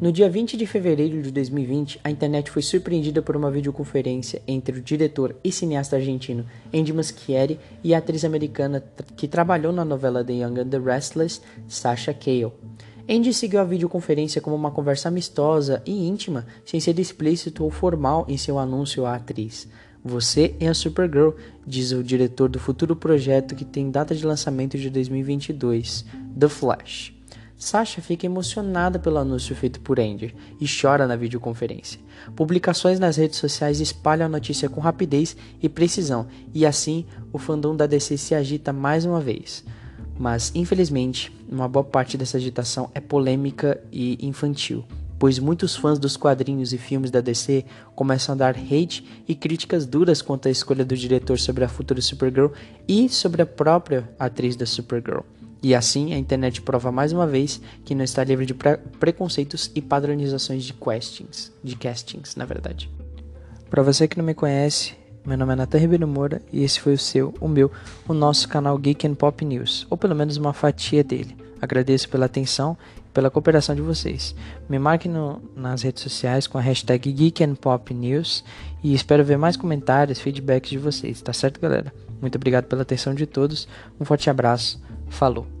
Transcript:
No dia 20 de fevereiro de 2020, a internet foi surpreendida por uma videoconferência entre o diretor e cineasta argentino Andy Muschietti e a atriz americana que trabalhou na novela The Young and the Restless, Sasha Cale. Andy seguiu a videoconferência como uma conversa amistosa e íntima, sem ser explícito ou formal em seu anúncio à atriz. Você é a Supergirl, diz o diretor do futuro projeto que tem data de lançamento de 2022, The Flash. Sasha fica emocionada pelo anúncio feito por Andy e chora na videoconferência. Publicações nas redes sociais espalham a notícia com rapidez e precisão, e assim o fandom da DC se agita mais uma vez. Mas, infelizmente, uma boa parte dessa agitação é polêmica e infantil, pois muitos fãs dos quadrinhos e filmes da DC começam a dar hate e críticas duras quanto à escolha do diretor sobre a futura Supergirl e sobre a própria atriz da Supergirl. E assim, a internet prova mais uma vez que não está livre de pre preconceitos e padronizações de castings, de castings, na verdade. Para você que não me conhece, meu nome é Nathan Ribeiro Moura e esse foi o seu, o meu, o nosso canal Geek and Pop News, ou pelo menos uma fatia dele. Agradeço pela atenção e pela cooperação de vocês. Me marque no, nas redes sociais com a hashtag Geek Pop News e espero ver mais comentários, feedbacks de vocês, tá certo, galera? Muito obrigado pela atenção de todos, um forte abraço Falou!